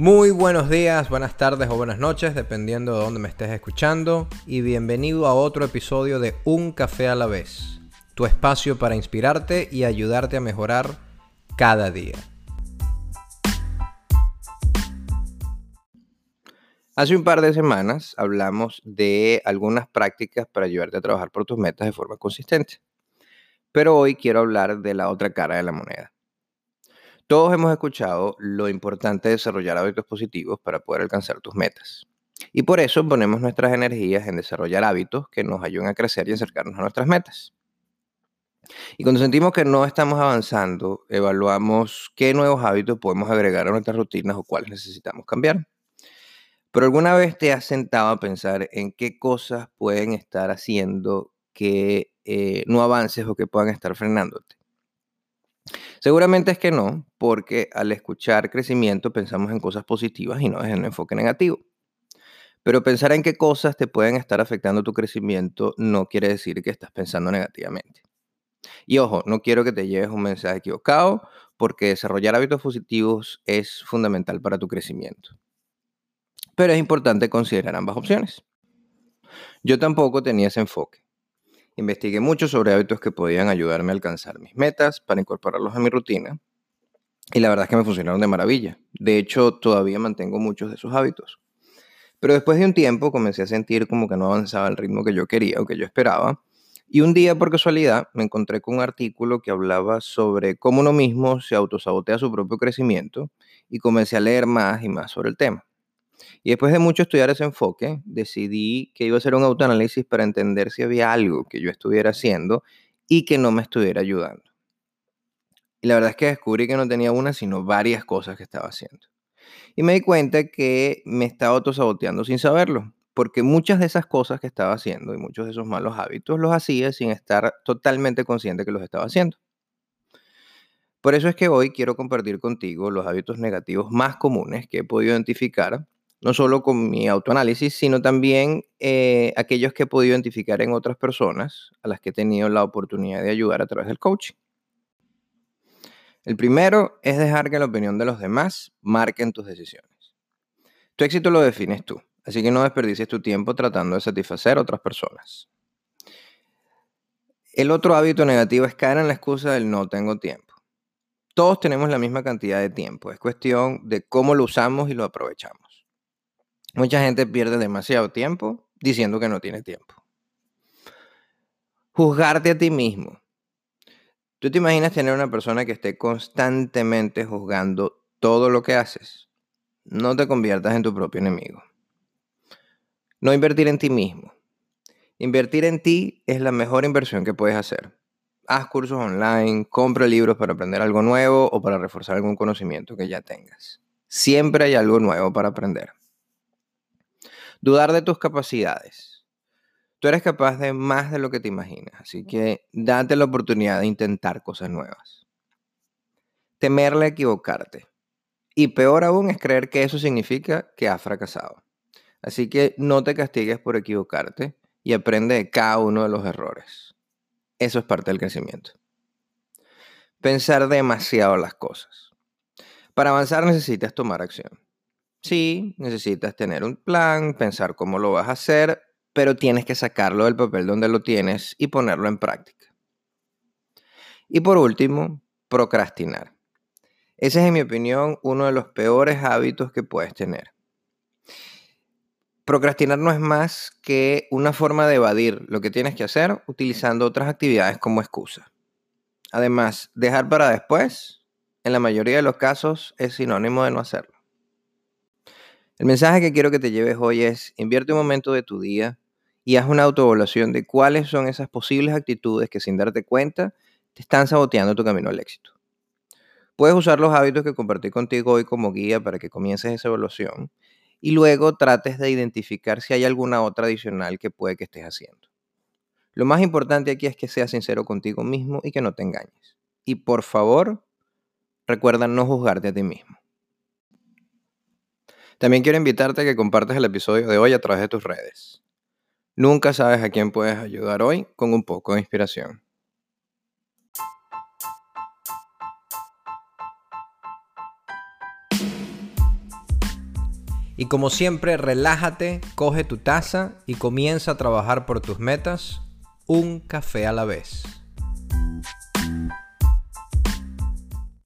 Muy buenos días, buenas tardes o buenas noches, dependiendo de dónde me estés escuchando, y bienvenido a otro episodio de Un Café a la vez, tu espacio para inspirarte y ayudarte a mejorar cada día. Hace un par de semanas hablamos de algunas prácticas para ayudarte a trabajar por tus metas de forma consistente, pero hoy quiero hablar de la otra cara de la moneda todos hemos escuchado lo importante de desarrollar hábitos positivos para poder alcanzar tus metas. Y por eso ponemos nuestras energías en desarrollar hábitos que nos ayuden a crecer y acercarnos a nuestras metas. Y cuando sentimos que no estamos avanzando, evaluamos qué nuevos hábitos podemos agregar a nuestras rutinas o cuáles necesitamos cambiar. Pero alguna vez te has sentado a pensar en qué cosas pueden estar haciendo que eh, no avances o que puedan estar frenándote. Seguramente es que no, porque al escuchar crecimiento pensamos en cosas positivas y no en el enfoque negativo. Pero pensar en qué cosas te pueden estar afectando tu crecimiento no quiere decir que estás pensando negativamente. Y ojo, no quiero que te lleves un mensaje equivocado, porque desarrollar hábitos positivos es fundamental para tu crecimiento. Pero es importante considerar ambas opciones. Yo tampoco tenía ese enfoque. Investigué mucho sobre hábitos que podían ayudarme a alcanzar mis metas para incorporarlos a mi rutina. Y la verdad es que me funcionaron de maravilla. De hecho, todavía mantengo muchos de esos hábitos. Pero después de un tiempo comencé a sentir como que no avanzaba al ritmo que yo quería o que yo esperaba. Y un día, por casualidad, me encontré con un artículo que hablaba sobre cómo uno mismo se autosabotea su propio crecimiento y comencé a leer más y más sobre el tema. Y después de mucho estudiar ese enfoque, decidí que iba a hacer un autoanálisis para entender si había algo que yo estuviera haciendo y que no me estuviera ayudando. Y la verdad es que descubrí que no tenía una, sino varias cosas que estaba haciendo. Y me di cuenta que me estaba autosaboteando sin saberlo, porque muchas de esas cosas que estaba haciendo y muchos de esos malos hábitos los hacía sin estar totalmente consciente que los estaba haciendo. Por eso es que hoy quiero compartir contigo los hábitos negativos más comunes que he podido identificar no solo con mi autoanálisis, sino también eh, aquellos que he podido identificar en otras personas a las que he tenido la oportunidad de ayudar a través del coaching. El primero es dejar que la opinión de los demás marquen tus decisiones. Tu éxito lo defines tú, así que no desperdicies tu tiempo tratando de satisfacer a otras personas. El otro hábito negativo es caer en la excusa del no tengo tiempo. Todos tenemos la misma cantidad de tiempo, es cuestión de cómo lo usamos y lo aprovechamos. Mucha gente pierde demasiado tiempo diciendo que no tiene tiempo. Juzgarte a ti mismo. ¿Tú te imaginas tener una persona que esté constantemente juzgando todo lo que haces? No te conviertas en tu propio enemigo. No invertir en ti mismo. Invertir en ti es la mejor inversión que puedes hacer. Haz cursos online, compra libros para aprender algo nuevo o para reforzar algún conocimiento que ya tengas. Siempre hay algo nuevo para aprender. Dudar de tus capacidades. Tú eres capaz de más de lo que te imaginas, así que date la oportunidad de intentar cosas nuevas. Temerle a equivocarte. Y peor aún es creer que eso significa que has fracasado. Así que no te castigues por equivocarte y aprende de cada uno de los errores. Eso es parte del crecimiento. Pensar demasiado las cosas. Para avanzar necesitas tomar acción. Sí, necesitas tener un plan, pensar cómo lo vas a hacer, pero tienes que sacarlo del papel donde lo tienes y ponerlo en práctica. Y por último, procrastinar. Ese es, en mi opinión, uno de los peores hábitos que puedes tener. Procrastinar no es más que una forma de evadir lo que tienes que hacer utilizando otras actividades como excusa. Además, dejar para después, en la mayoría de los casos, es sinónimo de no hacerlo. El mensaje que quiero que te lleves hoy es, invierte un momento de tu día y haz una autoevaluación de cuáles son esas posibles actitudes que sin darte cuenta te están saboteando tu camino al éxito. Puedes usar los hábitos que compartí contigo hoy como guía para que comiences esa evaluación y luego trates de identificar si hay alguna otra adicional que puede que estés haciendo. Lo más importante aquí es que seas sincero contigo mismo y que no te engañes. Y por favor, recuerda no juzgarte a ti mismo. También quiero invitarte a que compartas el episodio de hoy a través de tus redes. Nunca sabes a quién puedes ayudar hoy con un poco de inspiración. Y como siempre, relájate, coge tu taza y comienza a trabajar por tus metas un café a la vez.